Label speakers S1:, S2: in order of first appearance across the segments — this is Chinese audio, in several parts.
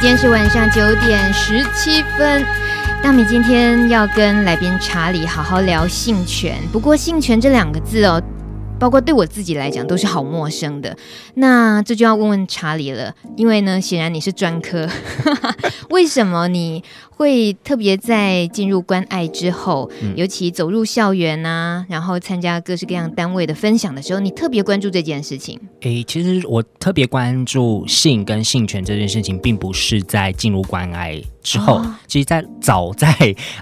S1: 今天是晚上九点十七分。大米今天要跟来宾查理好好聊性权，不过性权这两个字哦。包括对我自己来讲都是好陌生的，那这就要问问查理了，因为呢，显然你是专科，为什么你会特别在进入关爱之后，嗯、尤其走入校园啊，然后参加各式各样单位的分享的时候，你特别关注这件事情？
S2: 诶，其实我特别关注性跟性权这件事情，并不是在进入关爱之后，哦、其实，在 早在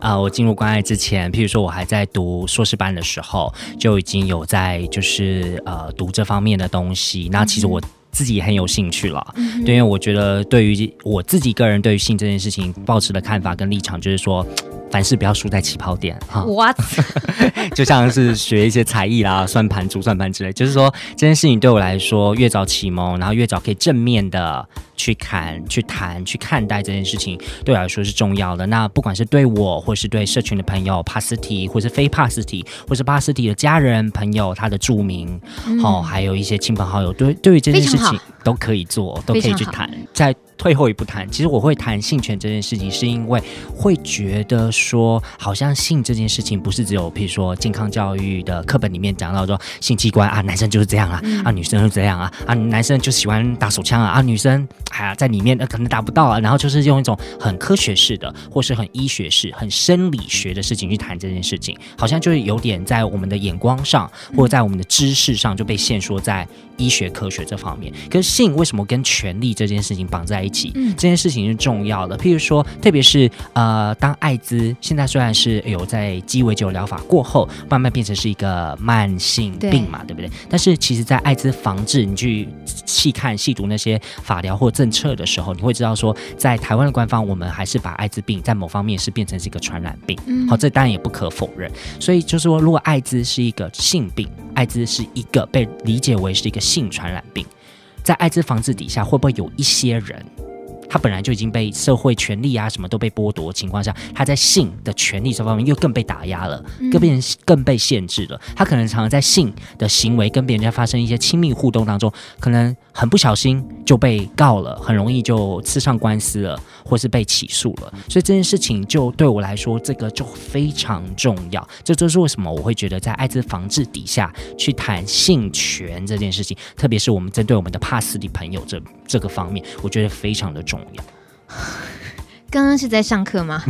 S2: 啊、呃，我进入关爱之前，譬如说我还在读硕士班的时候，就已经有在就是呃读这方面的东西。那其实我自己也很有兴趣了，嗯、对，因为我觉得对于我自己个人对于性这件事情抱持的看法跟立场，就是说。凡事不要输在起跑点哈。
S1: What？
S2: 就像是学一些才艺啦，算盘、珠算盘之类，就是说这件事情对我来说，越早启蒙，然后越早可以正面的去看、去谈、去看待这件事情，对我来说是重要的。那不管是对我，或是对社群的朋友，帕斯提，或是非帕斯提，或是帕斯提的家人、朋友，他的住民，嗯、哦，还有一些亲朋好友，对，对于这件事情都可以做，都可以去谈，再。退后一步谈，其实我会谈性权这件事情，是因为会觉得说，好像性这件事情不是只有，譬如说健康教育的课本里面讲到说性器官啊，男生就是这样啊，嗯、啊女生是这样啊，啊男生就喜欢打手枪啊，啊女生哎呀在里面可能达不到啊，然后就是用一种很科学式的，或是很医学式、很生理学的事情去谈这件事情，好像就是有点在我们的眼光上，或者在我们的知识上就被限缩在医学科学这方面。可是性为什么跟权力这件事情绑在一起？嗯，这件事情是重要的。譬如说，特别是呃，当艾滋现在虽然是有在鸡尾酒疗法过后，慢慢变成是一个慢性病嘛，对，对不对？但是其实，在艾滋防治，你去细看细读那些法疗或政策的时候，你会知道说，在台湾的官方，我们还是把艾滋病在某方面是变成是一个传染病。嗯，好，这当然也不可否认。所以就是说，如果艾滋是一个性病，艾滋是一个被理解为是一个性传染病，在艾滋防治底下，会不会有一些人？他本来就已经被社会权利啊什么都被剥夺的情况下，他在性的权利这方面又更被打压了，更被更被限制了。他可能常常在性的行为跟别人家发生一些亲密互动当中，可能很不小心就被告了，很容易就吃上官司了，或是被起诉了。所以这件事情就对我来说，这个就非常重要。这就是为什么我会觉得在艾滋防治底下去谈性权这件事情，特别是我们针对我们的帕斯蒂朋友这这个方面，我觉得非常的重要。
S1: 刚刚是在上课吗？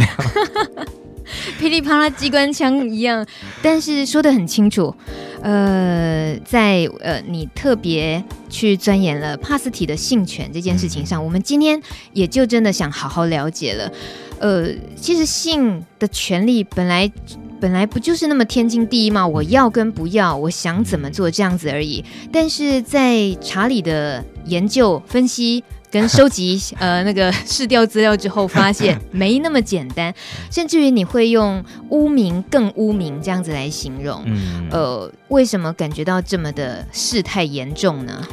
S1: 噼里啪啦机关枪一样，但是说的很清楚。呃，在呃，你特别去钻研了帕斯提的性权这件事情上，嗯、我们今天也就真的想好好了解了。呃，其实性的权利本来本来不就是那么天经地义吗？我要跟不要，我想怎么做这样子而已。但是在查理的研究分析。跟收集呃那个试调资料之后，发现没那么简单，甚至于你会用污名更污名这样子来形容，嗯，呃，为什么感觉到这么的事态严重呢？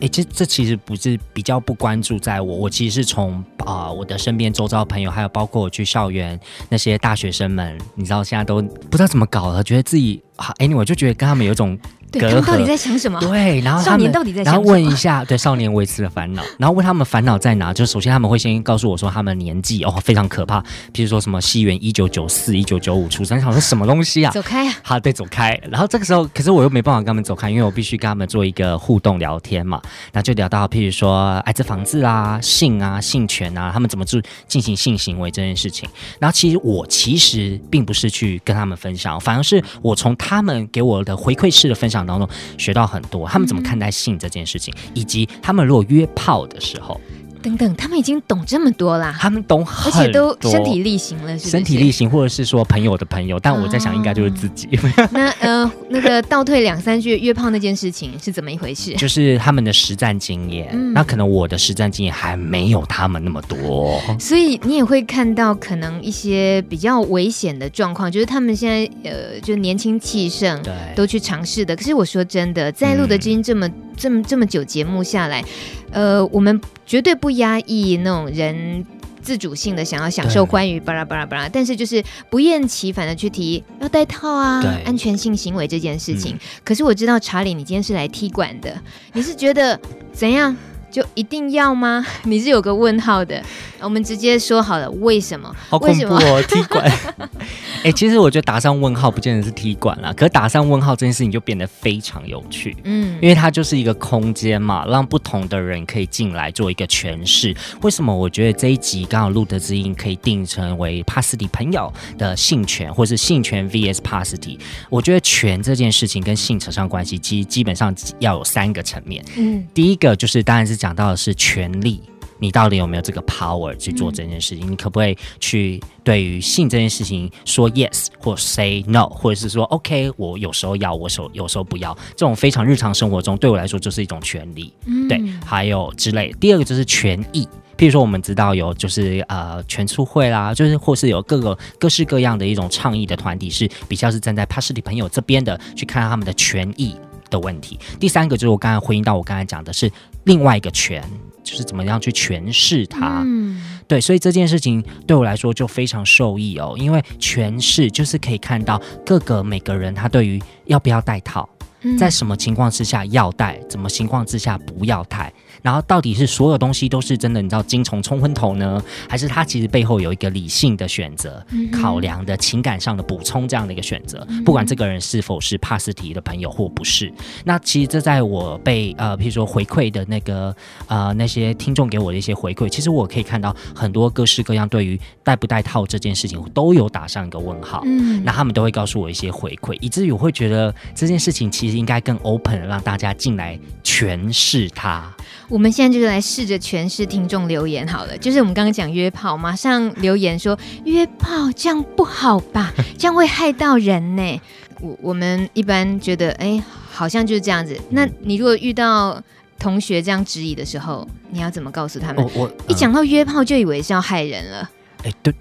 S2: 哎，这这其实不是比较不关注在我，我其实是从啊、呃、我的身边周遭朋友，还有包括我去校园那些大学生们，你知道现在都不知道怎么搞了，觉得自己啊，anyway 就觉得跟他们有一种。
S1: 对，他们到底在想什么？
S2: 对，然后
S1: 少年到底在想什么？
S2: 然后问一下，对少年维持的烦恼，然后问他们烦恼在哪？就首先他们会先告诉我说他们年纪哦非常可怕，譬如说什么西元一九九四、一九九五出生，想说什么东西啊？
S1: 走开啊！
S2: 好，对，走开。然后这个时候，可是我又没办法跟他们走开，因为我必须跟他们做一个互动聊天嘛。然后就聊到譬如说哎，这房子啊、性啊、性权啊，他们怎么做进行性行为这件事情。然后其实我其实并不是去跟他们分享，反而是我从他们给我的回馈式的分享当中学到很多，他们怎么看待性这件事情，嗯、以及他们如果约炮的时候。
S1: 等等，他们已经懂这么多啦，
S2: 他们懂很多，
S1: 而且都身体力行了是是？
S2: 身体力行，或者是说朋友的朋友，但我在想，应该就是自己。
S1: 哦、那呃，那个倒退两三句，约炮那件事情是怎么一回事？
S2: 就是他们的实战经验，嗯、那可能我的实战经验还没有他们那么多，
S1: 所以你也会看到可能一些比较危险的状况，就是他们现在呃，就年轻气盛，对，都去尝试的。可是我说真的，在录的基因这么、嗯、这么这么久节目下来。呃，我们绝对不压抑那种人自主性的想要享受欢愉，巴拉巴拉巴拉，但是就是不厌其烦的去提要戴套啊，安全性行为这件事情。嗯、可是我知道查理，你今天是来踢馆的，你是觉得怎样？就一定要吗？你是有个问号的。我们直接说好了，为什么？
S2: 好恐怖哦，踢馆。哎、欸，其实我觉得打上问号不见得是踢馆啦，可是打上问号这件事情就变得非常有趣。嗯，因为它就是一个空间嘛，让不同的人可以进来做一个诠释。为什么我觉得这一集刚好录的之音可以定成为帕斯蒂朋友的性权，或是性权 VS 帕斯蒂？我觉得权这件事情跟性扯上关系，其实基本上要有三个层面。嗯，第一个就是当然是讲到的是权力。你到底有没有这个 power 去做这件事情？嗯、你可不可以去对于性这件事情说 yes 或 say no，或者是说 OK，我有时候要，我手有时候不要，这种非常日常生活中对我来说就是一种权利。嗯、对，还有之类。第二个就是权益，譬如说我们知道有就是呃全促会啦，就是或是有各个各式各样的一种倡议的团体是比较是站在帕斯蒂朋友这边的，去看他们的权益的问题。第三个就是我刚才回应到我刚才讲的是另外一个权。就是怎么样去诠释它，嗯，对，所以这件事情对我来说就非常受益哦，因为诠释就是可以看到各个每个人他对于要不要戴套，在什么情况之下要戴，怎么情况之下不要戴。然后到底是所有东西都是真的？你知道精虫冲昏头呢，还是他其实背后有一个理性的选择、嗯、考量的情感上的补充这样的一个选择？嗯、不管这个人是否是帕斯提的朋友或不是，那其实这在我被呃，譬如说回馈的那个呃那些听众给我的一些回馈，其实我可以看到很多各式各样对于戴不戴套这件事情都有打上一个问号。嗯，那他们都会告诉我一些回馈，以至于我会觉得这件事情其实应该更 open，让大家进来诠释它。
S1: 我们现在就是来试着诠释听众留言好了，就是我们刚刚讲约炮，马上留言说约炮这样不好吧，这样会害到人呢。我我们一般觉得，哎，好像就是这样子。那你如果遇到同学这样质疑的时候，你要怎么告诉他们？我，我一讲到约炮就以为是要害人了。
S2: 哎，对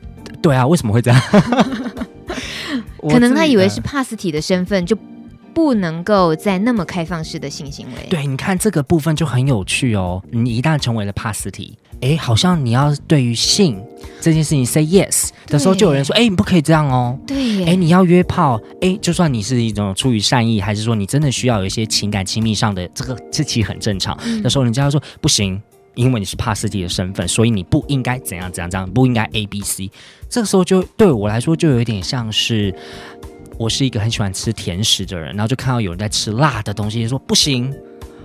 S2: 对啊，为什么会这样？
S1: 可能他以为是帕斯体的身份就。不能够在那么开放式的性行为。
S2: 对，你看这个部分就很有趣哦。你一旦成为了帕斯提，哎，好像你要对于性这件事情 say yes 的时候，就有人说，哎，你不可以这样哦。
S1: 对，
S2: 哎，你要约炮，哎，就算你是一种出于善意，还是说你真的需要有一些情感亲密上的这个，这其实很正常。嗯、的时候，人家要说不行，因为你是帕斯提的身份，所以你不应该怎样怎样怎样，不应该 A B C。这个时候就对我来说就有一点像是。我是一个很喜欢吃甜食的人，然后就看到有人在吃辣的东西，就说不行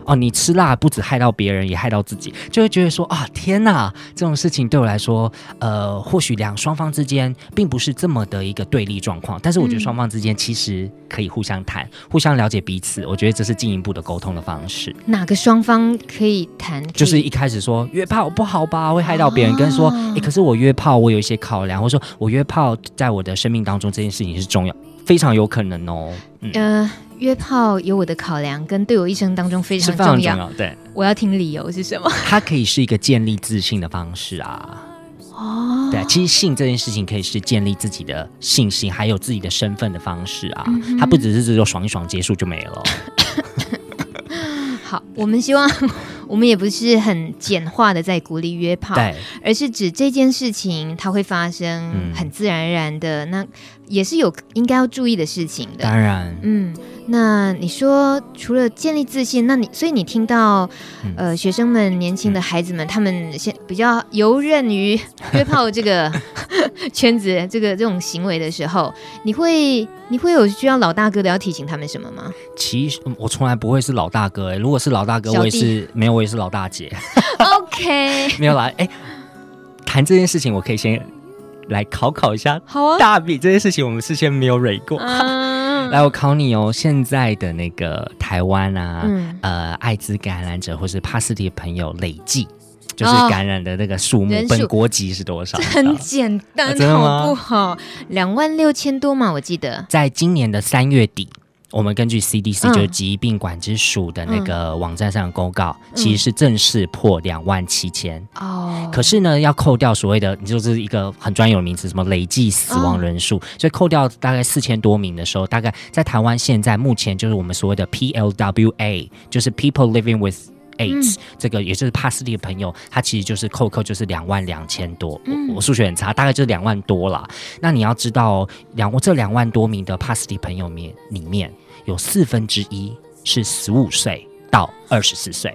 S2: 哦，你吃辣不止害到别人，也害到自己，就会觉得说啊，天哪，这种事情对我来说，呃，或许两双方之间并不是这么的一个对立状况，但是我觉得双方之间其实可以互相谈，嗯、互相了解彼此，我觉得这是进一步的沟通的方式。
S1: 哪个双方可以谈？
S2: 就是一开始说约炮不好吧，会害到别人，跟说，哎、欸，可是我约炮我有一些考量，或者说我约炮在我的生命当中这件事情是重要。非常有可能哦。嗯、呃，
S1: 约炮有我的考量，跟对我一生当中非常重要。重要
S2: 对，
S1: 我要听理由是什么？
S2: 它可以是一个建立自信的方式啊。哦，对，其实性这件事情可以是建立自己的信心，还有自己的身份的方式啊。嗯、它不只是只有爽一爽结束就没了。
S1: 好，我们希望。我们也不是很简化的在鼓励约炮，对。而是指这件事情它会发生，很自然而然的，嗯、那也是有应该要注意的事情的。
S2: 当然，
S1: 嗯，那你说除了建立自信，那你所以你听到、嗯、呃学生们、年轻的孩子们，嗯、他们先比较游刃于约炮这个 圈子、这个这种行为的时候，你会你会有需要老大哥的要提醒他们什么吗？
S2: 其实我从来不会是老大哥、欸，如果是老大哥，我也是没有。我也是老大姐，
S1: OK，
S2: 没有来哎，谈这件事情，我可以先来考考一下。
S1: 好啊，
S2: 大比这件事情，我们事先没有蕊过。Uh、来，我考你哦，现在的那个台湾啊，嗯、呃，艾滋感染者或是帕斯提朋友累计就是感染的那个数目，本国籍是多少？
S1: 很简单，好不好？两万六千多嘛，我记得，
S2: 在今年的三月底。我们根据 CDC 就是疾病管制署的那个网站上的公告，嗯、其实是正式破两万七千哦。可是呢，要扣掉所谓的，你就是一个很专有的名词，什么累计死亡人数，哦、所以扣掉大概四千多名的时候，大概在台湾现在目前就是我们所谓的 PLWA，就是 People Living with。AIDS、嗯、这个也就是帕斯蒂的朋友，他其实就是扣扣就是两万两千多，嗯、我我数学很差，大概就是两万多啦。那你要知道，两这两万多名的帕斯蒂朋友面里面有四分之一是十五岁到二十四岁，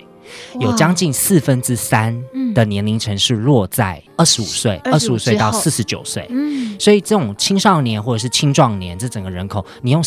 S2: 有将近四分之三的年龄层是落在二十五岁，二十五岁到四十九岁。嗯，所以这种青少年或者是青壮年，这整个人口，你用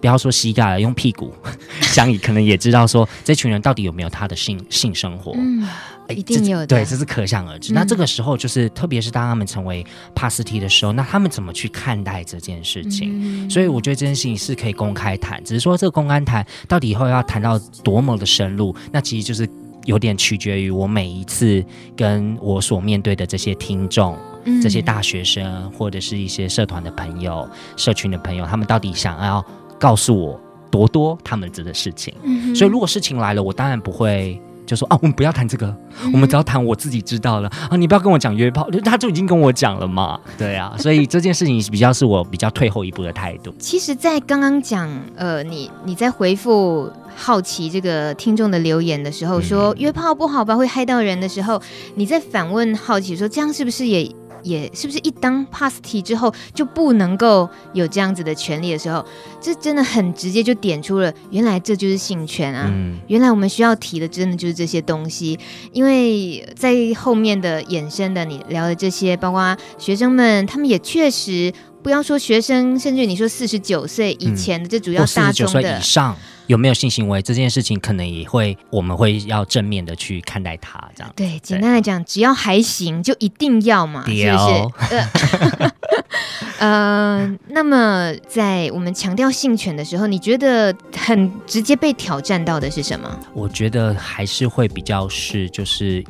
S2: 不要说膝盖了，用屁股想，你可能也知道说，这群人到底有没有他的性性生活。嗯
S1: 一定有的，
S2: 对，这是可想而知。嗯、那这个时候，就是特别是当他们成为帕斯提的时候，那他们怎么去看待这件事情？嗯、所以我觉得这件事情是可以公开谈，只是说这个公开谈到底以后要谈到多么的深入，那其实就是有点取决于我每一次跟我所面对的这些听众、嗯、这些大学生或者是一些社团的朋友、社群的朋友，他们到底想要告诉我多多他们这的事情。嗯、所以如果事情来了，我当然不会。就说啊，我们不要谈这个，我们只要谈我自己知道了啊。你不要跟我讲约炮，他就已经跟我讲了嘛。对啊，所以这件事情比较是我比较退后一步的态度。
S1: 其实，在刚刚讲呃，你你在回复好奇这个听众的留言的时候，说约炮不好吧，会害到人的时候，你在反问好奇说，这样是不是也？也是不是一当 Pasti 之后就不能够有这样子的权利的时候，这真的很直接就点出了，原来这就是性权啊！嗯、原来我们需要提的真的就是这些东西，因为在后面的衍生的你聊的这些，包括学生们，他们也确实不要说学生，甚至你说四十九岁以前的，这主要大众的、
S2: 嗯、以上。有没有性行为这件事情，可能也会我们会要正面的去看待它，这样
S1: 对。简单来讲，只要还行，就一定要嘛，是不是？呃，那么在我们强调性权的时候，你觉得很直接被挑战到的是什么？
S2: 我觉得还是会比较是就是。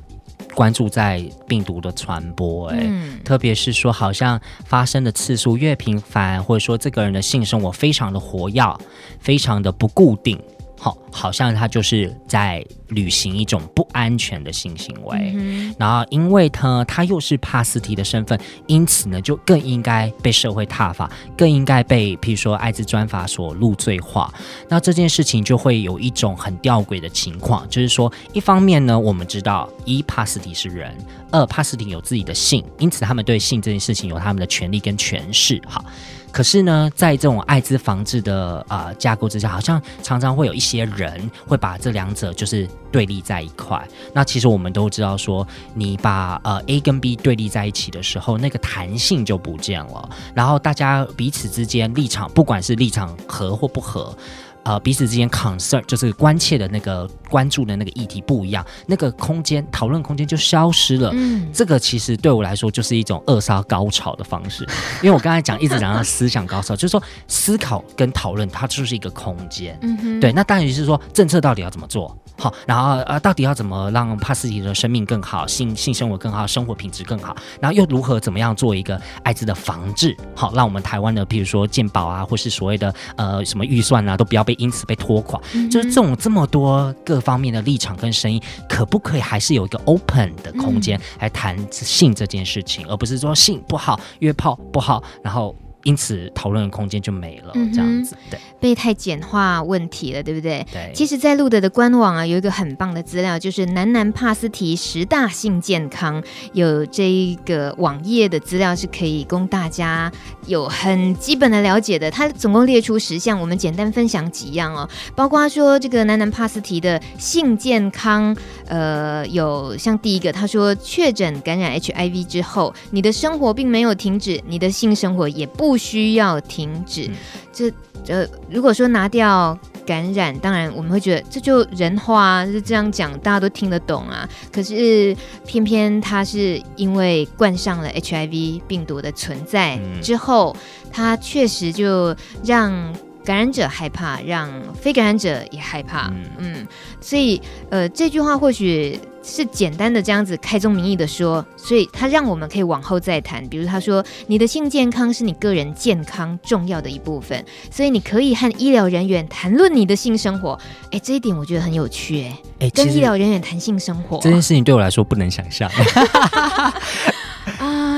S2: 关注在病毒的传播，欸，哎、嗯，特别是说好像发生的次数越频繁，或者说这个人的性生活非常的活跃，非常的不固定。好，好像他就是在履行一种不安全的性行为，嗯、然后因为他他又是帕斯提的身份，因此呢就更应该被社会挞伐，更应该被譬如说艾滋专法所入罪化。那这件事情就会有一种很吊诡的情况，就是说一方面呢，我们知道一帕斯提是人，二帕斯提有自己的性，因此他们对性这件事情有他们的权利跟权势。好。可是呢，在这种艾滋防治的呃架构之下，好像常常会有一些人会把这两者就是对立在一块。那其实我们都知道说，你把呃 A 跟 B 对立在一起的时候，那个弹性就不见了。然后大家彼此之间立场，不管是立场合或不合。呃，彼此之间 concern 就是关切的那个关注的那个议题不一样，那个空间讨论空间就消失了。嗯，这个其实对我来说就是一种扼杀高潮的方式，因为我刚才讲一直讲到思想高潮，就是说思考跟讨论它就是一个空间。嗯哼，对，那当然就是说政策到底要怎么做好，然后呃，到底要怎么让帕斯提的生命更好，性性生活更好，生活品质更好，然后又如何怎么样做一个艾滋的防治，好，让我们台湾的譬如说健保啊，或是所谓的呃什么预算啊，都不要被。因此被拖垮，就是这种这么多各方面的立场跟声音，可不可以还是有一个 open 的空间来谈性这件事情，而不是说性不好，约炮不好，然后。因此，讨论的空间就没了，嗯、这样子，对，
S1: 被太简化问题了，对不对？
S2: 对。
S1: 其实，在路德的官网啊，有一个很棒的资料，就是南南帕斯提十大性健康，有这一个网页的资料是可以供大家有很基本的了解的。它总共列出十项，我们简单分享几样哦，包括说这个南南帕斯提的性健康，呃，有像第一个，他说确诊感染 HIV 之后，你的生活并没有停止，你的性生活也不。不需要停止，这呃，如果说拿掉感染，当然我们会觉得这就人话，是这样讲，大家都听得懂啊。可是偏偏他是因为冠上了 HIV 病毒的存在之后，他确实就让感染者害怕，让非感染者也害怕。嗯，所以呃，这句话或许。是简单的这样子开宗明义的说，所以他让我们可以往后再谈。比如他说，你的性健康是你个人健康重要的一部分，所以你可以和医疗人员谈论你的性生活。哎，这一点我觉得很有趣。哎，哎，跟医疗人员谈性生活
S2: 这件事情对我来说不能想象。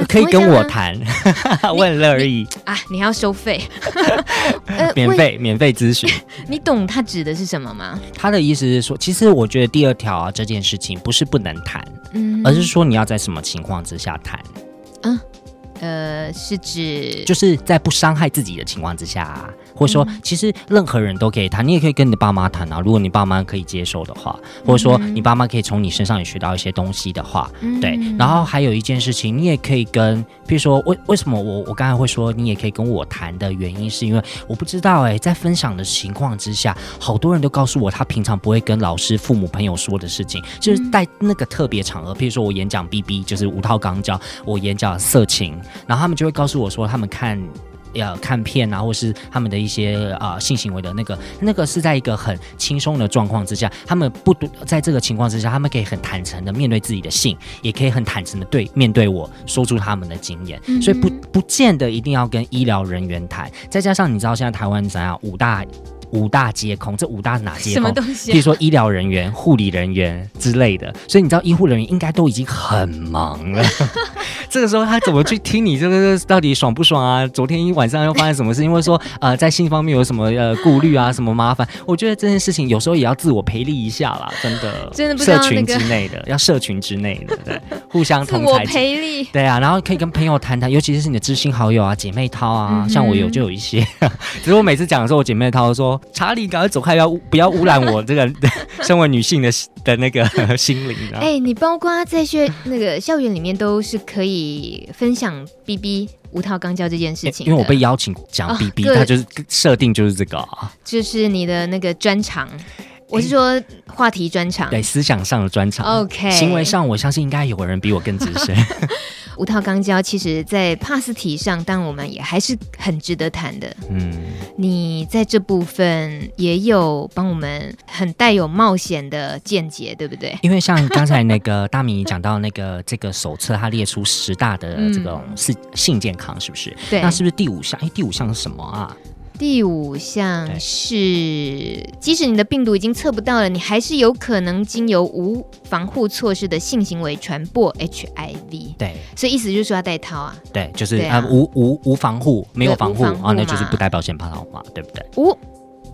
S2: 啊，可以跟我谈，我很乐意
S1: 啊。你还要收费？
S2: 呃，免费免费咨询。
S1: 你懂他指的是什么吗？
S2: 他的意思是说，其实我觉得第二条啊这件事情不是不能谈，嗯，而是说你要在什么情况之下谈。嗯，
S1: 呃，是指
S2: 就是在不伤害自己的情况之下。或或者说其实任何人都可以谈，你也可以跟你的爸妈谈啊。如果你爸妈可以接受的话，或者说你爸妈可以从你身上也学到一些东西的话，对。然后还有一件事情，你也可以跟，比如说为为什么我我刚才会说你也可以跟我谈的原因，是因为我不知道哎、欸，在分享的情况之下，好多人都告诉我他平常不会跟老师、父母、朋友说的事情，就是在那个特别场合，譬如说我演讲 BB，就是五套肛交，我演讲色情，然后他们就会告诉我说他们看。要看片啊，或是他们的一些啊、呃、性行为的那个，那个是在一个很轻松的状况之下，他们不在这个情况之下，他们可以很坦诚的面对自己的性，也可以很坦诚的对面对我说出他们的经验，嗯、所以不不见得一定要跟医疗人员谈。再加上你知道现在台湾怎样五大。五大皆空，这五大是哪些？
S1: 什么东西、啊？
S2: 比如说医疗人员、护理人员之类的，所以你知道医护人员应该都已经很忙了。这个时候他怎么去听你这个到底爽不爽啊？昨天一晚上又发生什么事？因为说呃在性方面有什么呃顾虑啊？什么麻烦？我觉得这件事情有时候也要自我培力一下啦，真的。
S1: 真的不
S2: 社群之内的要社群之内的，对，互相同
S1: 自我培力。
S2: 对啊，然后可以跟朋友谈谈，尤其是你的知心好友啊、姐妹淘啊，嗯、像我有就有一些。只是我每次讲的时候，我姐妹淘说。查理，赶快走开！要不要污染我这个 身为女性的的那个 心灵？哎、
S1: 欸，你包括在学那个校园里面都是可以分享 BB 无套肛交这件事情、欸，
S2: 因为我被邀请讲 BB，它就是设定就是这个，
S1: 就是你的那个专长。我是说话题专长，
S2: 对思想上的专长。
S1: OK，
S2: 行为上我相信应该有人比我更资深。
S1: 无套钢胶其实，在 pass 题上，但我们也还是很值得谈的。嗯，你在这部分也有帮我们很带有冒险的见解，对不对？
S2: 因为像刚才那个大米讲到那个这个手册，它列出十大的这种是性健康，是不是？
S1: 对。
S2: 那是不是第五项？哎，第五项是什么啊？
S1: 第五项是，即使你的病毒已经测不到了，你还是有可能经由无防护措施的性行为传播 HIV。
S2: 对，
S1: 所以意思就是说要戴套啊。
S2: 对，就是啊，啊，无无无防护，没有防护啊，那就是不戴保险套嘛，对不对？
S1: 无。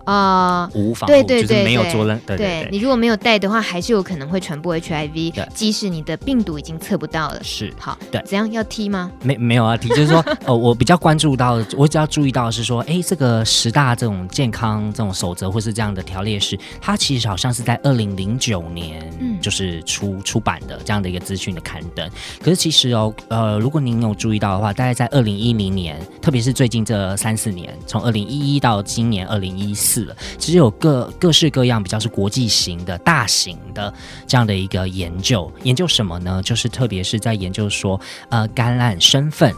S1: 啊，
S2: 无防护，
S1: 对对对，
S2: 就是没有做任，对，对，对，
S1: 对，你如果没有带的话，还是有可能会传播 HIV，即使你的病毒已经测不到了。
S2: 是，
S1: 好，对，怎样要踢吗？
S2: 没没有要踢，就是说，呃，我比较关注到，我只要注意到的是说，哎，这个十大这种健康这种守则或是这样的条列式，它其实好像是在二零零九年，嗯，就是出出版的这样的一个资讯的刊登。可是其实哦，呃，如果您有注意到的话，大概在二零一零年，特别是最近这三四年，从二零一一到今年二零一四。其实有各各式各样比较是国际型的大型的这样的一个研究，研究什么呢？就是特别是在研究说，呃，感染身份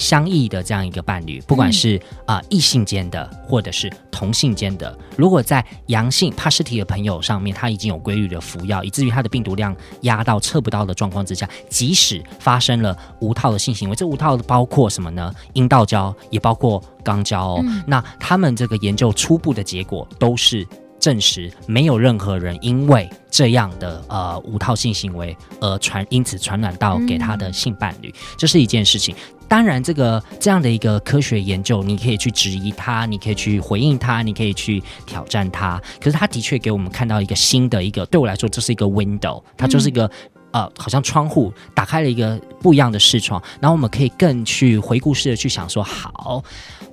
S2: 相异的这样一个伴侣，不管是啊、呃、异性间的或者是同性间的，如果在阳性帕斯提的朋友上面，他已经有规律的服药，以至于他的病毒量压到测不到的状况之下，即使发生了无套的性行为，这无套的包括什么呢？阴道交也包括肛交哦。嗯、那他们这个研究初步的结果都是。证实没有任何人因为这样的呃无套性行为而传，因此传染到给他的性伴侣，这是一件事情。当然，这个这样的一个科学研究，你可以去质疑它，你可以去回应它，你可以去挑战它。可是，它的确给我们看到一个新的一个，对我来说，这是一个 window，它就是一个呃，好像窗户打开了一个不一样的视窗，然后我们可以更去回顾式的去想说，好，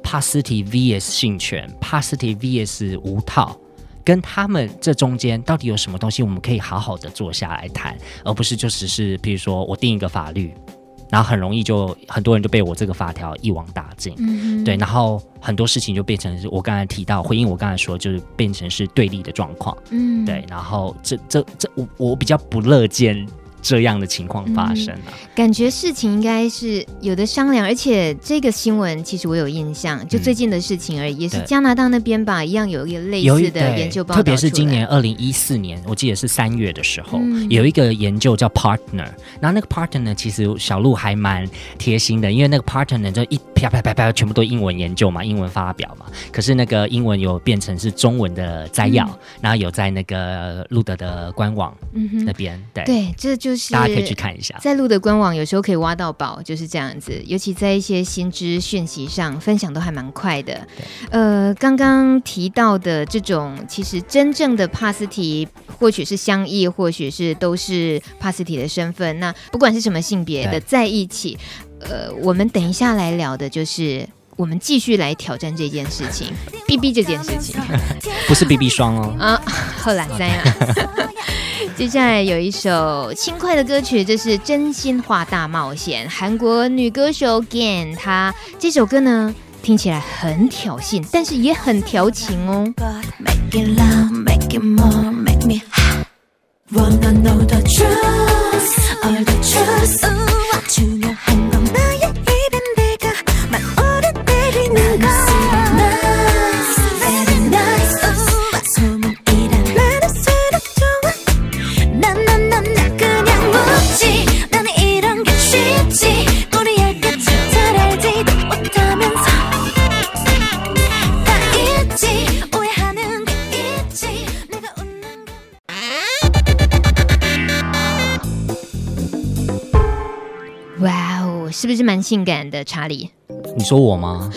S2: 帕斯提 vs 性权，帕斯提 vs 无套。跟他们这中间到底有什么东西，我们可以好好的坐下来谈，而不是就只是，比如说我定一个法律，然后很容易就很多人就被我这个法条一网打尽，嗯嗯对，然后很多事情就变成是我刚才提到回应我刚才说，就是变成是对立的状况，嗯，对，然后这这这我我比较不乐见。这样的情况发生了，嗯，
S1: 感觉事情应该是有的商量，而且这个新闻其实我有印象，就最近的事情而已，嗯、也是加拿大那边吧，一样有一个类似的研究报告，
S2: 特别是今年二零一四年，我记得是三月的时候，嗯、有一个研究叫 Partner，然后那个 Partner 其实小鹿还蛮贴心的，因为那个 Partner 就一啪啪啪啪全部都英文研究嘛，英文发表嘛，可是那个英文有变成是中文的摘要，嗯、然后有在那个路德的官网那边，嗯、对。
S1: 对，这就是。
S2: 大家可以去看一下，
S1: 在路的官网有时候可以挖到宝，就是这样子。尤其在一些新知讯息上分享都还蛮快的。呃，刚刚提到的这种，其实真正的帕斯提，或许是相异，或许是都是帕斯提的身份。那不管是什么性别的在一起，呃，我们等一下来聊的就是我们继续来挑战这件事情，BB 这件事情，
S2: 不是 BB 霜哦。
S1: 啊，后来三了。接下来有一首轻快的歌曲，这是《真心话大冒险》，韩国女歌手 Gan，她这首歌呢听起来很挑衅，但是也很调情哦。性感的，查理？
S2: 你说我吗？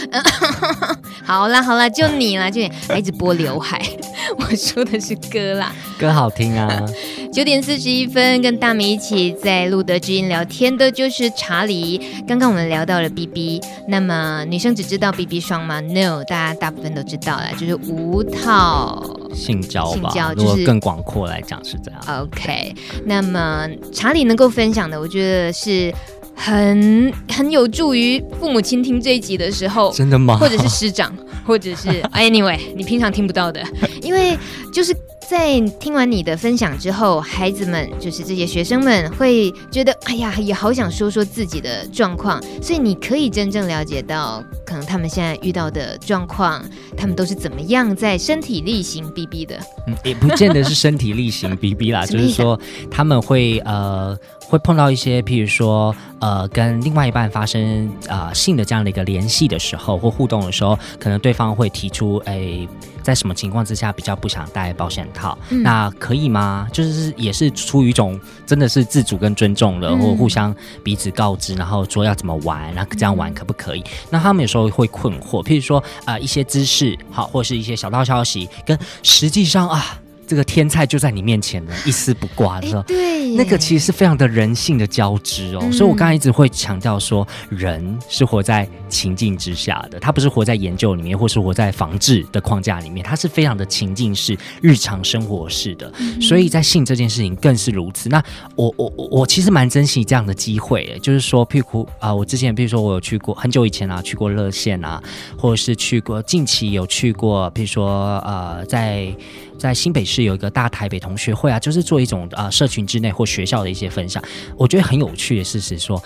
S1: 好啦好啦，就你啦，就你还一直拨刘海。我说的是歌啦，
S2: 歌好听啊。
S1: 九点四十一分，跟大米一起在路德之音聊天的就是查理。刚刚我们聊到了 BB，那么女生只知道 BB 霜吗？No，大家大部分都知道了，就是无套
S2: 性交吧。
S1: 性交
S2: 就是如果更广阔来讲是这样。
S1: OK，那么查理能够分享的，我觉得是。很很有助于父母亲听这一集的时候，
S2: 真的吗？
S1: 或者是师长，或者是 anyway，你平常听不到的，因为就是。在听完你的分享之后，孩子们就是这些学生们会觉得，哎呀，也好想说说自己的状况，所以你可以真正了解到，可能他们现在遇到的状况，他们都是怎么样在身体力行 BB 的。
S2: 嗯，也不见得是身体力行 BB 啦，就是说他们会呃会碰到一些，譬如说呃跟另外一半发生啊、性的这样的一个联系的时候，或互动的时候，可能对方会提出，哎。在什么情况之下比较不想戴保险套？嗯、那可以吗？就是也是出于一种真的是自主跟尊重了，嗯、或互相彼此告知，然后说要怎么玩，然后这样玩可不可以？嗯、那他们有时候会困惑，譬如说啊、呃、一些姿势，好，或是一些小道消息，跟实际上啊。这个天菜就在你面前了，一丝不挂的时候，对，那个其实是非常的人性的交织哦。嗯、所以我刚才一直会强调说，人是活在情境之下的，他不是活在研究里面，或是活在防治的框架里面，他是非常的情境式、日常生活式的。嗯、所以在性这件事情更是如此。那我我我我其实蛮珍惜这样的机会，就是说，譬如啊、呃，我之前譬如说我有去过很久以前啊，去过热线啊，或者是去过近期有去过，譬如说呃，在。在新北市有一个大台北同学会啊，就是做一种啊、社群之内或学校的一些分享。我觉得很有趣的事是说，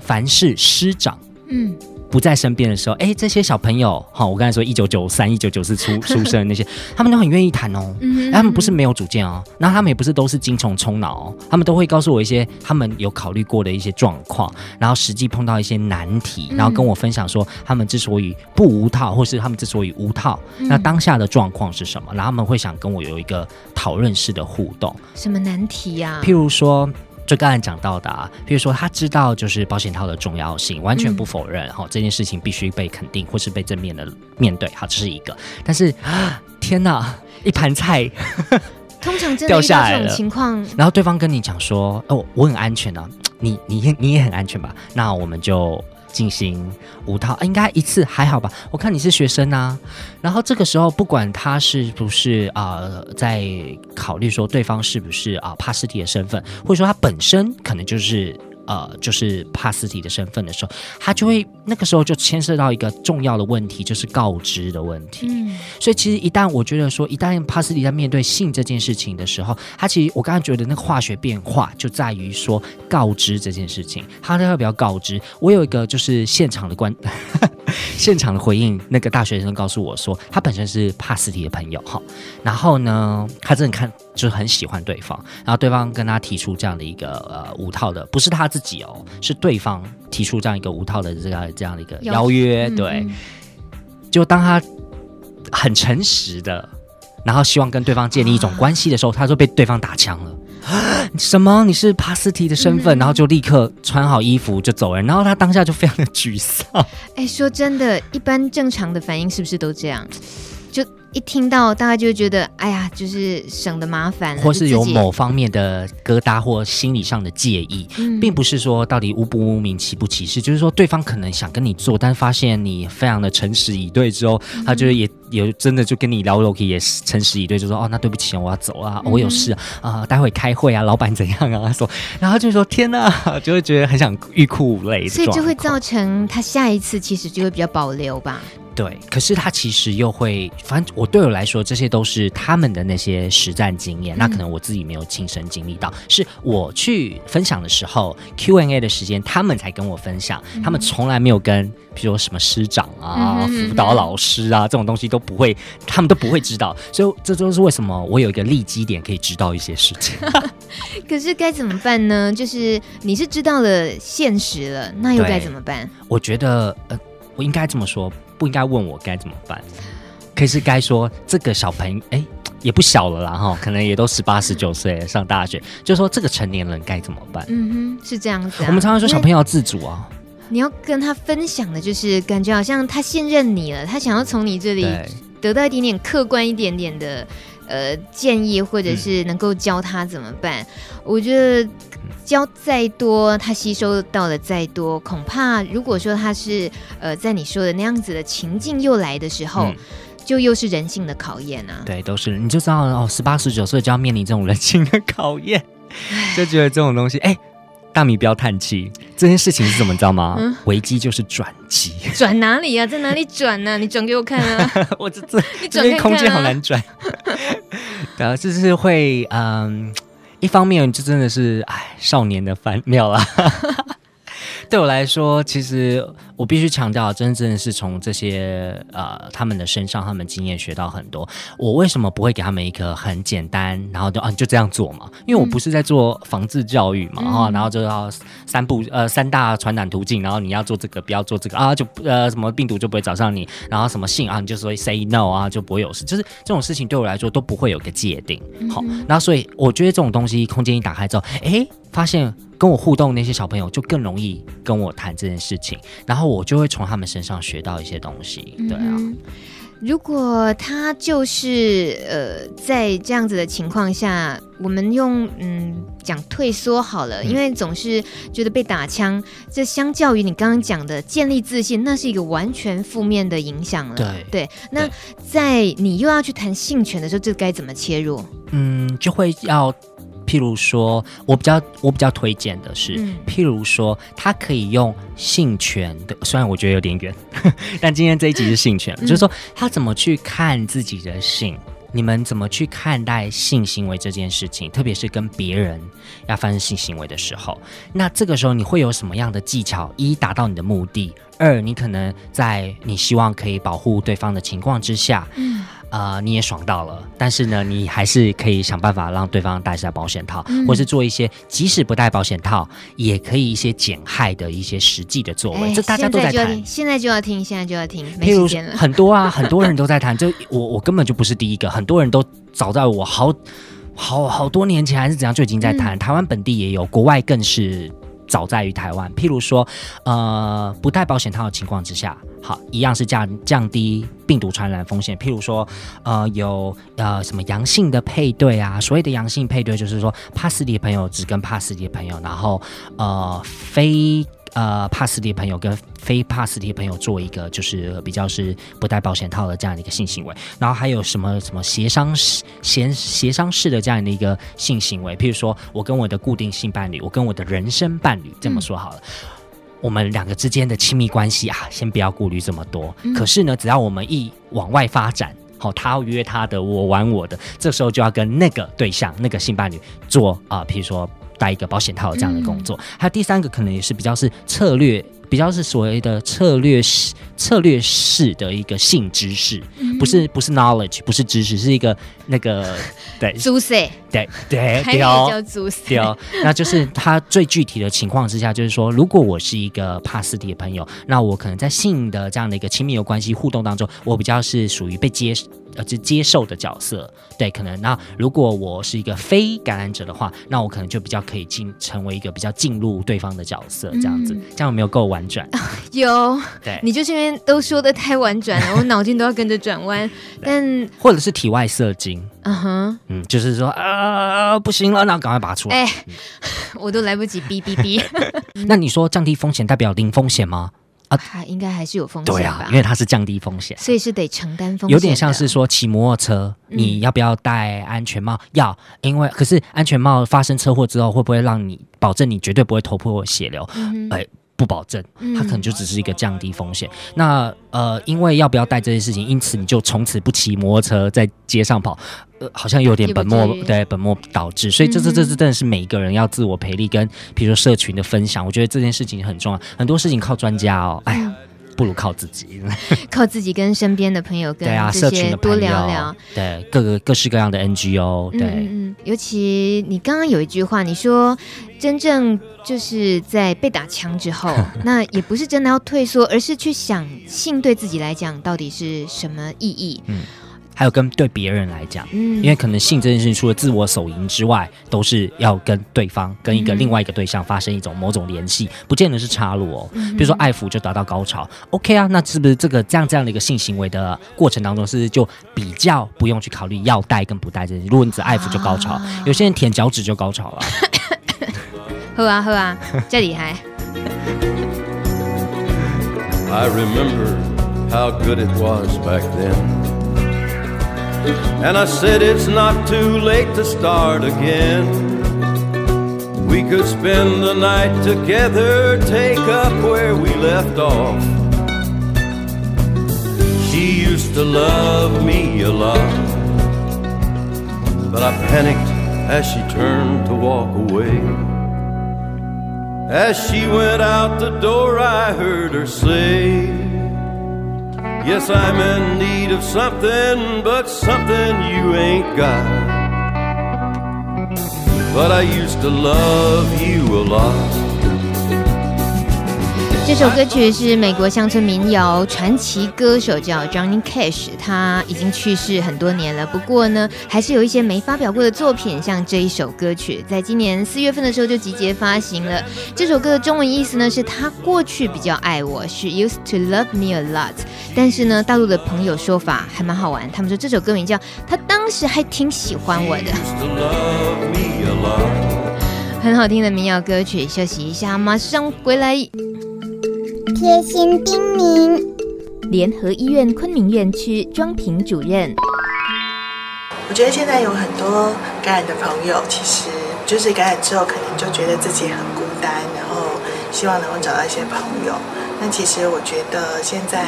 S2: 凡是师长，嗯。不在身边的时候，哎，这些小朋友，好，我刚才说一九九三、一九九四出 出生的那些，他们都很愿意谈哦。嗯，他们不是没有主见哦，然后他们也不是都是精虫充脑哦，他们都会告诉我一些他们有考虑过的一些状况，然后实际碰到一些难题，然后跟我分享说他们之所以不无套，或是他们之所以无套，那当下的状况是什么？然后他们会想跟我有一个讨论式的互动。
S1: 什么难题呀？
S2: 譬如说。就刚才讲到的啊，比如说他知道就是保险套的重要性，完全不否认，哈、嗯，这件事情必须被肯定或是被正面的面对，好，这是一个。但是，天哪，一盘菜，
S1: 通常真的掉下来了情况，
S2: 然后对方跟你讲说，哦，我很安全啊，你你你也很安全吧？那我们就。进行五套，应该一次还好吧？我看你是学生啊，然后这个时候不管他是不是啊、在考虑说对方是不是啊帕斯蒂的身份，或者说他本身可能就是。呃，就是帕斯提的身份的时候，他就会那个时候就牵涉到一个重要的问题，就是告知的问题。嗯，所以其实一旦我觉得说，一旦帕斯提在面对性这件事情的时候，他其实我刚刚觉得那个化学变化就在于说告知这件事情，他要不要告知？我有一个就是现场的观，现场的回应，那个大学生告诉我说，他本身是帕斯提的朋友哈，然后呢，他真的看。就是很喜欢对方，然后对方跟他提出这样的一个呃无套的，不是他自己哦，是对方提出这样一个无套的这个这样的一个邀约，嗯、对。就当他很诚实的，然后希望跟对方建立一种关系的时候，啊、他就被对方打枪了。什么？你是帕斯提的身份？嗯、然后就立刻穿好衣服就走人，然后他当下就非常的沮丧。
S1: 哎，说真的，一般正常的反应是不是都这样？就一听到大家就会觉得，哎呀，就是省得麻烦，
S2: 或是有某方面的疙瘩或心理上的介意，
S1: 嗯、
S2: 并不是说到底污不污名、歧不歧视，就是说对方可能想跟你做，但发现你非常的诚实以对之后，嗯、他就也也有真的就跟你聊了，可以也诚实以对，就说哦，那对不起，我要走啊，我有事啊，待会开会啊，老板怎样啊，他说，然后就说天哪，就会觉得很想欲哭无泪，
S1: 所以就会造成他下一次其实就会比较保留吧。
S2: 对，可是他其实又会，反正我对我来说，这些都是他们的那些实战经验，嗯、那可能我自己没有亲身经历到，是我去分享的时候，Q&A 的时间，他们才跟我分享，嗯、他们从来没有跟，比如说什么师长啊、嗯、辅导老师啊这种东西都不会，他们都不会知道，所以这就是为什么我有一个利基点可以知道一些事情。
S1: 可是该怎么办呢？就是你是知道了现实了，那又该怎么办？
S2: 我觉得，呃，我应该这么说。不应该问我该怎么办，可是该说这个小朋友哎，也不小了啦哈，可能也都十八十九岁上大学，就说这个成年人该怎么办？
S1: 嗯哼，是这样子啊。
S2: 我们常常说小朋友要自主啊，
S1: 你要跟他分享的就是感觉好像他信任你了，他想要从你这里得到一点点客观一点点的呃建议，或者是能够教他怎么办。嗯，我觉得。教再多，他吸收到的再多，恐怕如果说他是呃，在你说的那样子的情境又来的时候，嗯、就又是人性的考验啊。
S2: 对，都是你就知道哦，十八十九岁就要面临这种人性的考验，就觉得这种东西，哎，大米不要叹气，这件事情是怎么你知道吗？嗯、危机就是转机，
S1: 转哪里啊？在哪里转呢、啊？你转给我看啊！
S2: 我这这 这边空间好难转，然后就是会嗯。一方面，就真的是哎，少年的烦恼啦。对我来说，其实我必须强调，真正是从这些呃他们的身上，他们经验学到很多。我为什么不会给他们一个很简单，然后就啊就这样做嘛？因为我不是在做防治教育嘛，哈、嗯，然后就要三步呃三大传染途径，然后你要做这个，不要做这个啊，就呃什么病毒就不会找上你，然后什么性啊，你就说 say no 啊，就不会有事。就是这种事情对我来说都不会有个界定。好，然后所以我觉得这种东西空间一打开之后，哎。发现跟我互动那些小朋友就更容易跟我谈这件事情，然后我就会从他们身上学到一些东西。对啊，嗯、
S1: 如果他就是呃在这样子的情况下，我们用嗯讲退缩好了，嗯、因为总是觉得被打枪，这相较于你刚刚讲的建立自信，那是一个完全负面的影响了。
S2: 对
S1: 对，那在你又要去谈性权的时候，这该怎么切入？
S2: 嗯，就会要。譬如说，我比较我比较推荐的是，嗯、譬如说，他可以用性权的，虽然我觉得有点远，但今天这一集是性权，嗯、就是说他怎么去看自己的性，你们怎么去看待性行为这件事情，特别是跟别人要发生性行为的时候，那这个时候你会有什么样的技巧？一达到你的目的，二你可能在你希望可以保护对方的情况之下，嗯。啊、呃，你也爽到了，但是呢，你还是可以想办法让对方戴下保险套，嗯、或是做一些即使不戴保险套也可以一些减害的一些实际的作为。欸、这大家都在谈，
S1: 现在就要听，现在就要听。
S2: 没时间了很多啊，很多人都在谈。就 我我根本就不是第一个，很多人都早在我好好好多年前还是怎样就已经在谈。嗯、台湾本地也有，国外更是。早在于台湾，譬如说，呃，不戴保险套的情况之下，好，一样是降降低病毒传染风险。譬如说，呃，有呃什么阳性的配对啊，所谓的阳性配对就是说，帕斯迪的朋友只跟帕斯迪的朋友，然后呃非。呃，帕斯蒂的朋友跟非帕斯蒂的朋友做一个就是比较是不戴保险套的这样的一个性行为，然后还有什么什么协商式协协商式的这样的一个性行为，譬如说我跟我的固定性伴侣，我跟我的人生伴侣这么说好了，我们两个之间的亲密关系啊，先不要顾虑这么多。可是呢，只要我们一往外发展，好，他约他的，我玩我的，这时候就要跟那个对象那个性伴侣做啊、譬如说。带一个保险套这样的工作，嗯、还有第三个可能也是比较是策略，比较是所谓的策略式策略式的一个性知识，嗯、不是不是 knowledge，不是知识，是一个那个 对，
S1: 姿势，
S2: 对对
S1: 对，叫姿势，
S2: 对哦，那就是他最具体的情况之下，就是说，如果我是一个帕斯蒂的朋友，那我可能在性的这样的一个亲密的关系互动当中，我比较是属于被接。呃，就接受的角色，对，可能那如果我是一个非感染者的话，那我可能就比较可以进成为一个比较进入对方的角色，这样子，嗯、这样有没有够婉转。
S1: 有，
S2: 对，
S1: 你就是因为都说的太婉转了，我脑筋都要跟着转弯。但
S2: 或者是体外射精，
S1: 嗯哼，
S2: 嗯，就是说啊，不行了，那赶快拔出来。
S1: 哎，我都来不及哔哔哔。
S2: 那你说降低风险代表零风险吗？
S1: 啊，还应该还是有风险。
S2: 对啊，因为它是降低风险，
S1: 所以是得承担风险。
S2: 有点像是说骑摩托车，你要不要戴安全帽？要，因为可是安全帽发生车祸之后，会不会让你保证你绝对不会头破血流？哎。不保证，它可能就只是一个降低风险。嗯、那呃，因为要不要带这件事情，因此你就从此不骑摩托车在街上跑，呃，好像有点本末对本末倒置。所以这这这这真的是每一个人要自我培力，跟比如说社群的分享，我觉得这件事情很重要。很多事情靠专家哦，哎呀。嗯不如靠自己，
S1: 靠自己跟身边的朋友跟这些多聊聊，
S2: 对各个各式各样的 NGO，对，
S1: 嗯，嗯，尤其你刚刚有一句话，你说真正就是在被打枪之后，那也不是真的要退缩，而是去想性对自己来讲到底是什么意义。嗯。
S2: 还有跟对别人来讲，嗯，因为可能性这件事情，除了自我手淫之外，都是要跟对方、跟一个另外一个对象发生一种某种联系，不见得是插入哦。比如说爱抚就达到高潮，OK 啊，那是不是这个这样这样的一个性行为的过程当中，是不是就比较不用去考虑要带跟不带这件事？如果你只爱抚就高潮，有些人舔脚趾就高潮了。
S1: 喝啊喝啊，这厉害。I remember how good it was back then. And I said it's not too late to start again. We could spend the night together, take up where we left off. She used to love me a lot, but I panicked as she turned to walk away. As she went out the door, I heard her say, Yes, I'm in need of something, but something you ain't got. But I used to love you a lot. 这首歌曲是美国乡村民谣传奇歌手叫 Johnny Cash，他已经去世很多年了。不过呢，还是有一些没发表过的作品，像这一首歌曲，在今年四月份的时候就集结发行了。这首歌的中文意思呢，是他过去比较爱我，是 used to love me a lot。但是呢，大陆的朋友说法还蛮好玩，他们说这首歌名叫他当时还挺喜欢我的，很好听的民谣歌曲。休息一下，马上回来。贴心叮咛，联合医院昆明院区庄平主任。
S3: 我觉得现在有很多感染的朋友，其实就是感染之后，可能就觉得自己很孤单，然后希望能够找到一些朋友。那其实我觉得现在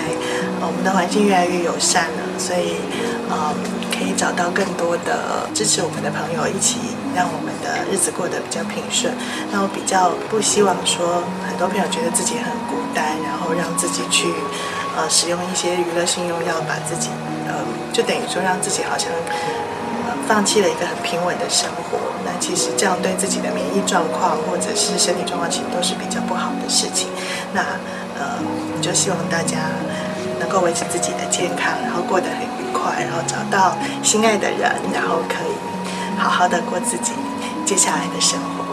S3: 我们的环境越来越友善了，所以嗯，可以找到更多的支持我们的朋友一起。让我们的日子过得比较平顺。那我比较不希望说，很多朋友觉得自己很孤单，然后让自己去呃使用一些娱乐性用药，把自己呃就等于说让自己好像放弃了一个很平稳的生活。那其实这样对自己的免疫状况或者是身体状况，其实都是比较不好的事情。那呃，就希望大家能够维持自己的健康，然后过得很愉快，然后找到心爱的人，然后可以。好好的过自己接下来的生活。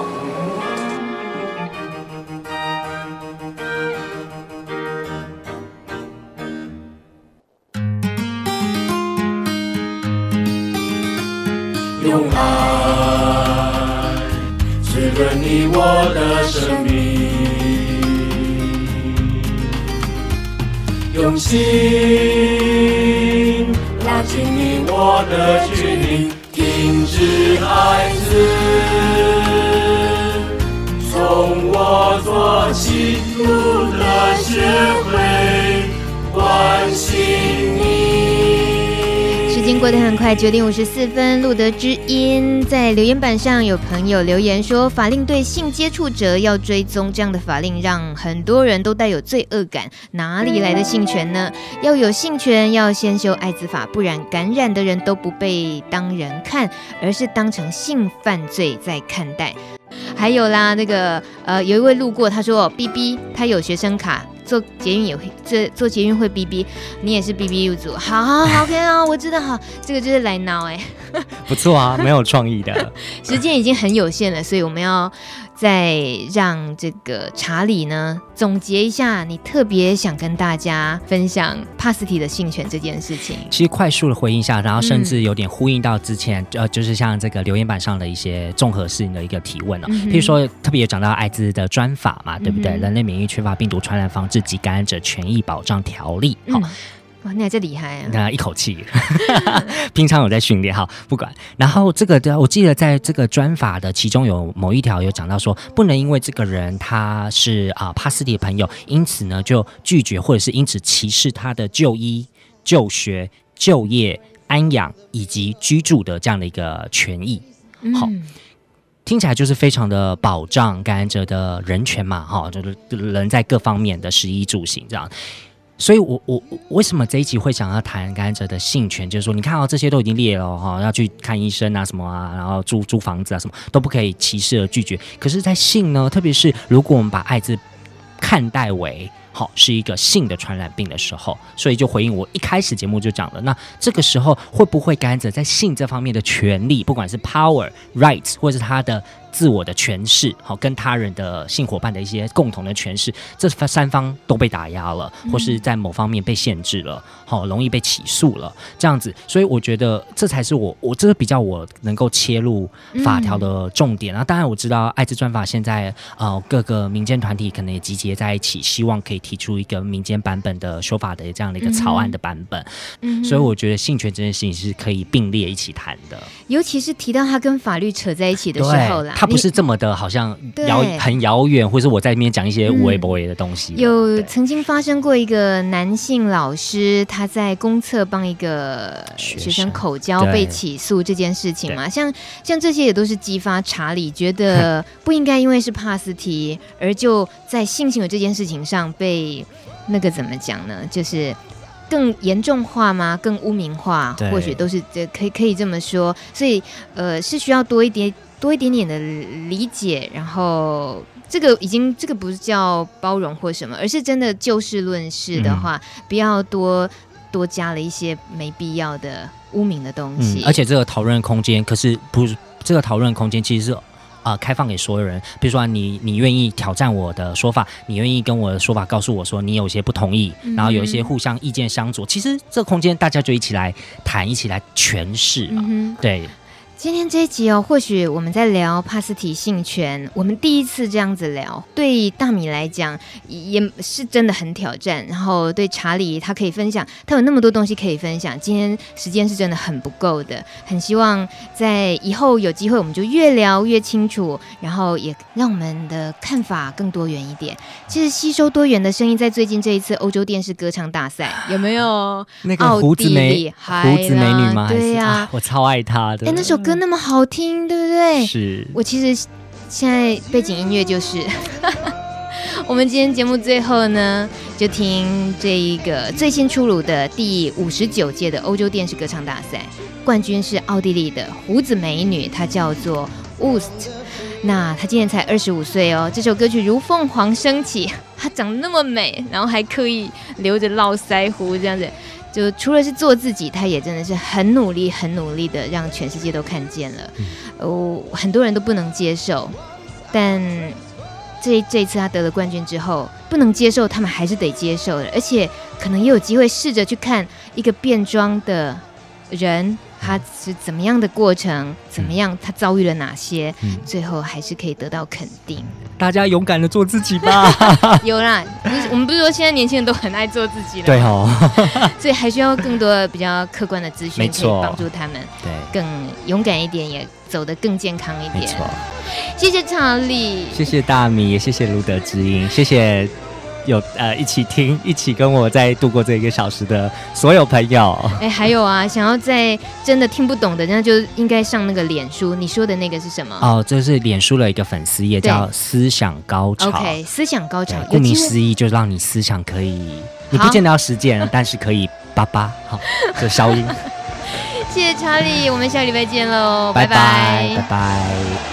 S3: 用爱滋润你我的生命，用心拉近你我的距离。停止孩子，从我做起，路德学会关心。过得很快，九点五十四分，路德知音在留言板上有朋友留言说，法令对性接触者要追踪，这样的法令让很多人都带有罪恶感。哪里来的性权呢？要有性权，要先修艾滋法，不然感染的人都不被当人看，而是当成性犯罪在看待。还有啦，那个呃，有一位路过，他说：“B B，他有学生卡。”做捷运也会，这做捷运会 “B B”，，你也是 “B B” 入组，好好好，OK 啊，我知道，好，这个就是来闹哎，
S2: 不错啊，没有创意的。
S1: 时间已经很有限了，所以我们要再让这个查理呢总结一下，你特别想跟大家分享帕斯提的性权这件事情。
S2: 其实快速的回应一下，然后甚至有点呼应到之前、嗯、呃，就是像这个留言板上的一些综合性的一个提问哦。嗯、譬如说，特别有讲到艾滋的专法嘛，对不对？嗯、人类免疫缺乏病毒传染防治及感染者权益保障条例，好。嗯
S1: 哇，你还真厉害啊！
S2: 那一口气，平常有在训练哈，不管。然后这个的，我记得在这个专法的其中有某一条有讲到说，不能因为这个人他是啊、呃、帕斯蒂的朋友，因此呢就拒绝或者是因此歧视他的就医、就学、就业、安养以及居住的这样的一个权益。好，嗯、听起来就是非常的保障感染者的人权嘛，哈，就是人在各方面的食衣住行这样。所以我，我我为什么这一集会想要谈感染者的性权？就是说，你看到、哦、这些都已经列了哈、哦，要去看医生啊，什么啊，然后租租房子啊，什么都不可以歧视而拒绝。可是，在性呢，特别是如果我们把艾滋看待为好、哦、是一个性的传染病的时候，所以就回应我一开始节目就讲了，那这个时候会不会感染者在性这方面的权利，不管是 power rights 或者是他的。自我的诠释，好，跟他人的性伙伴的一些共同的诠释，这三方都被打压了，或是在某方面被限制了，好，容易被起诉了，这样子，所以我觉得这才是我，我这个比较我能够切入法条的重点啊。当然我知道艾滋专法现在呃各个民间团体可能也集结在一起，希望可以提出一个民间版本的修法的这样的一个草案的版本。嗯，所以我觉得性权这件事情是可以并列一起谈的，
S1: 尤其是提到它跟法律扯在一起的时候啦。
S2: 它不是这么的，好像遥很遥远，或是我在那边讲一些无微不微的东西。
S1: 有曾经发生过一个男性老师，他在公厕帮一个学生口交被起诉这件事情嘛？像像这些也都是激发查理觉得 不应该因为是帕斯提而就在性行为这件事情上被那个怎么讲呢？就是更严重化吗？更污名化？或许都是这可以可以这么说。所以呃，是需要多一点。多一点点的理解，然后这个已经这个不是叫包容或什么，而是真的就事论事的话，嗯、不要多多加了一些没必要的污名的东西。
S2: 嗯、而且这个讨论空间可是不是这个讨论空间其实是啊、呃、开放给所有人。比如说你你愿意挑战我的说法，你愿意跟我的说法告诉我说你有些不同意，嗯、然后有一些互相意见相左，其实这个空间大家就一起来谈，一起来诠释嘛。嗯、对。
S1: 今天这一集哦，或许我们在聊帕斯提性权，我们第一次这样子聊，对大米来讲也是真的很挑战。然后对查理，他可以分享，他有那么多东西可以分享。今天时间是真的很不够的，很希望在以后有机会，我们就越聊越清楚，然后也让我们的看法更多元一点。其实吸收多元的声音，在最近这一次欧洲电视歌唱大赛有没有？
S2: 那个胡子美胡子美女吗？
S1: 对呀、啊啊，
S2: 我超爱她的。
S1: 哎，那首歌。那么好听，对不对？
S2: 是
S1: 我其实现在背景音乐就是 我们今天节目最后呢，就听这一个最新出炉的第五十九届的欧洲电视歌唱大赛，冠军是奥地利的胡子美女，她叫做 Wurst。那她今年才二十五岁哦。这首歌曲如凤凰升起，她长得那么美，然后还刻意留着络腮胡这样子。就除了是做自己，他也真的是很努力、很努力的让全世界都看见了。哦，很多人都不能接受，但这这一次他得了冠军之后，不能接受，他们还是得接受的，而且可能也有机会试着去看一个变装的人。他是怎么样的过程？怎么样？他遭遇了哪些？嗯、最后还是可以得到肯定。
S2: 大家勇敢的做自己吧。
S1: 有啦，我们不是说现在年轻人都很爱做自己了？
S2: 对哦。
S1: 所以还需要更多的比较客观的资讯，可以帮助他们对更勇敢一点，也走得更健康一点。没错。谢谢查理，
S2: 谢谢大米，也谢谢卢德之音，谢谢。有呃，一起听，一起跟我在度过这一个小时的所有朋友。
S1: 哎，还有啊，想要在真的听不懂的，那就应该上那个脸书。你说的那个是什么？
S2: 哦，这是脸书的一个粉丝页，叫思想高潮。
S1: OK，思想高潮，
S2: 顾名思义，就是让你思想可以，你不见得要实践，但是可以叭叭，好，就消音。
S1: 谢谢查理，我们下礼拜见喽，
S2: 拜拜，拜拜。